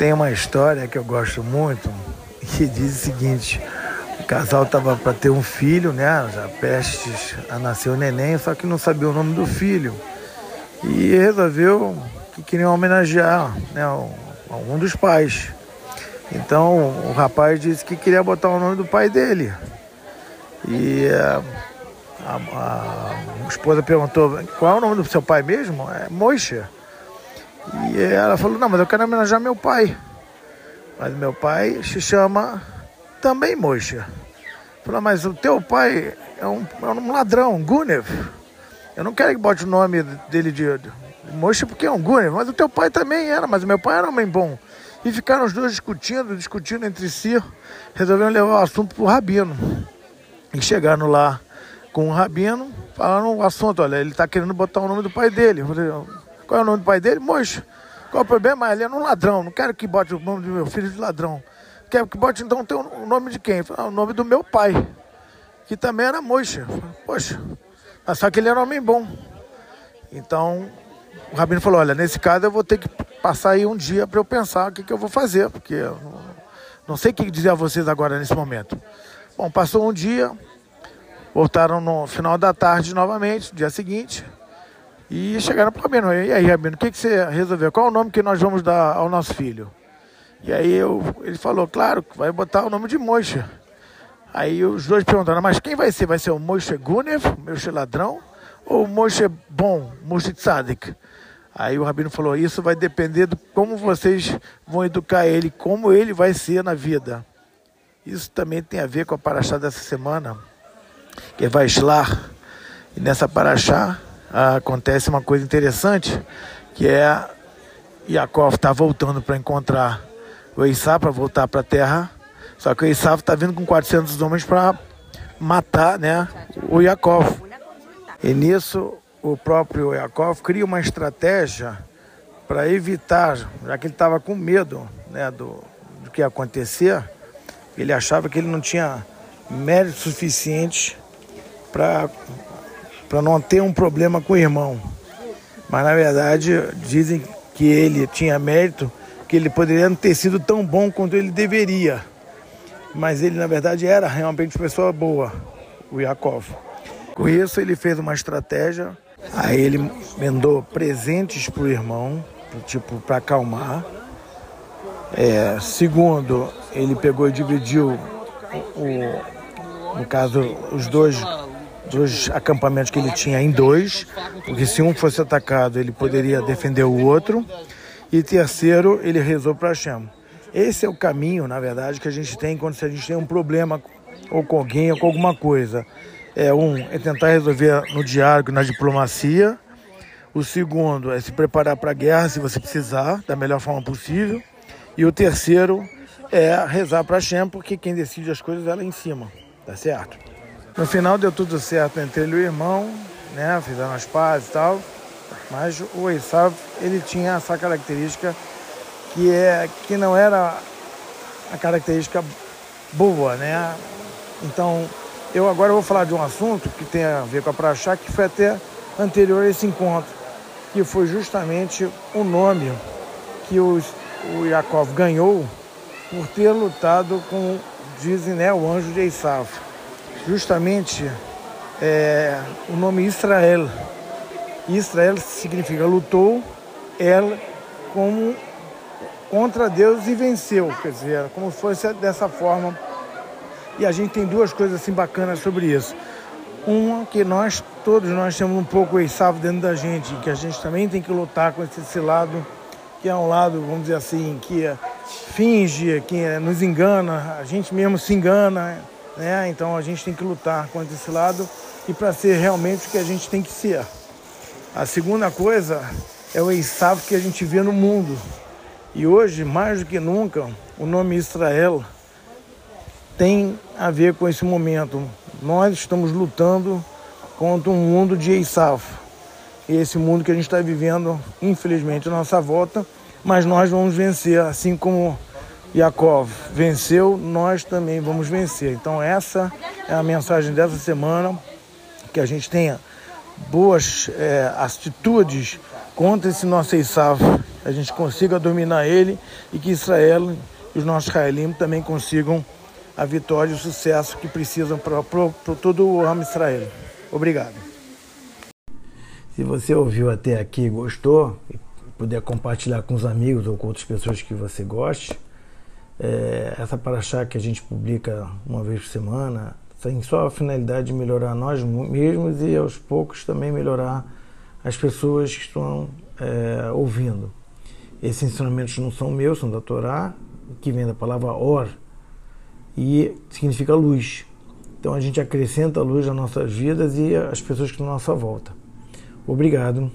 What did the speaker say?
Tem uma história que eu gosto muito que diz o seguinte: o casal estava para ter um filho, né? Já prestes a nascer o neném, só que não sabia o nome do filho. E resolveu que queriam homenagear né, um dos pais. Então o rapaz disse que queria botar o nome do pai dele. E a, a, a esposa perguntou: qual é o nome do seu pai mesmo? É Moisha. E ela falou: Não, mas eu quero homenagear meu pai. Mas meu pai se chama também Moisha. Falou: Mas o teu pai é um, é um ladrão, Gunev. Eu não quero que bote o nome dele de, de Moisha porque é um Gunev. Mas o teu pai também era, mas meu pai era um homem bom. E ficaram os dois discutindo, discutindo entre si. Resolveram levar o assunto para o rabino. E chegaram lá com o rabino, falaram o assunto: Olha, ele está querendo botar o nome do pai dele. Eu falei, qual é o nome do pai dele? Moisés. Qual é o problema? Ele é um ladrão. Não quero que bote o nome do meu filho de ladrão. Quero que bote então o nome de quem? Ah, o nome do meu pai, que também era Moisés. Poxa, só que ele era um homem bom. Então o rabino falou: Olha, nesse caso eu vou ter que passar aí um dia para eu pensar o que, que eu vou fazer, porque eu não, não sei o que dizer a vocês agora nesse momento. Bom, passou um dia, voltaram no final da tarde novamente, dia seguinte. E chegaram para o Rabino, e aí, Rabino, o que, que você resolveu? Qual é o nome que nós vamos dar ao nosso filho? E aí eu, ele falou, claro, vai botar o nome de Moishe. Aí os dois perguntaram, mas quem vai ser? Vai ser o Moishe Gunev, Moishe ladrão, ou o bom, Moishe tzadik? Aí o Rabino falou, isso vai depender de como vocês vão educar ele, como ele vai ser na vida. Isso também tem a ver com a paraxá dessa semana, que é Vaishlar. E nessa paraxá, acontece uma coisa interessante, que é Yaakov está voltando para encontrar o Esaú para voltar para a terra, só que o Esaú está vindo com 400 homens para matar né, o Yaakov. E nisso o próprio Yaakov cria uma estratégia para evitar, já que ele estava com medo né, do, do que ia acontecer, ele achava que ele não tinha mérito suficiente para para não ter um problema com o irmão. Mas na verdade dizem que ele tinha mérito, que ele poderia não ter sido tão bom quanto ele deveria. Mas ele na verdade era realmente uma pessoa boa, o Yakov. Com isso ele fez uma estratégia, aí ele mandou presentes para o irmão, tipo para acalmar. É, segundo, ele pegou e dividiu o, no caso os dois dos acampamentos que ele tinha em dois, porque se um fosse atacado ele poderia defender o outro. E terceiro, ele rezou para Hashem. Esse é o caminho, na verdade, que a gente tem quando a gente tem um problema ou com alguém ou com alguma coisa. É um é tentar resolver no diálogo, na diplomacia. O segundo é se preparar para a guerra se você precisar, da melhor forma possível. E o terceiro é rezar para Hashem, porque quem decide as coisas é lá em cima, tá certo? No final deu tudo certo entre ele e o irmão, né? Fizeram as pazes e tal. Mas o Esav, ele tinha essa característica que, é, que não era a característica boa, né? Então, eu agora vou falar de um assunto que tem a ver com a Praxá, que foi até anterior a esse encontro, que foi justamente o nome que os, o Yaakov ganhou por ter lutado com, dizem, né, o anjo de Esav justamente é, o nome Israel. Israel significa lutou, ela como contra Deus e venceu, quer dizer, como se fosse dessa forma. E a gente tem duas coisas assim bacanas sobre isso. Uma que nós, todos nós temos um pouco Esav dentro da gente, que a gente também tem que lutar com esse, esse lado, que é um lado, vamos dizer assim, que finge, que nos engana, a gente mesmo se engana, né? Então a gente tem que lutar contra esse lado e para ser realmente o que a gente tem que ser. A segunda coisa é o Esav que a gente vê no mundo. E hoje, mais do que nunca, o nome Israel tem a ver com esse momento. Nós estamos lutando contra um mundo de Esav. Esse mundo que a gente está vivendo, infelizmente, à nossa volta, mas nós vamos vencer, assim como Yakov venceu, nós também vamos vencer. Então essa é a mensagem dessa semana, que a gente tenha boas é, atitudes contra esse nosso Esav a gente consiga dominar ele e que Israel e os nossos israelinos também consigam a vitória e o sucesso que precisam para todo o Amo Israel. Obrigado. Se você ouviu até aqui e gostou, puder compartilhar com os amigos ou com outras pessoas que você goste, é, essa paraxá que a gente publica uma vez por semana tem só a finalidade de melhorar nós mesmos e aos poucos também melhorar as pessoas que estão é, ouvindo. Esses ensinamentos não são meus, são da Torá, que vem da palavra or, e significa luz. Então a gente acrescenta a luz às nossas vidas e às pessoas que estão à nossa volta. Obrigado.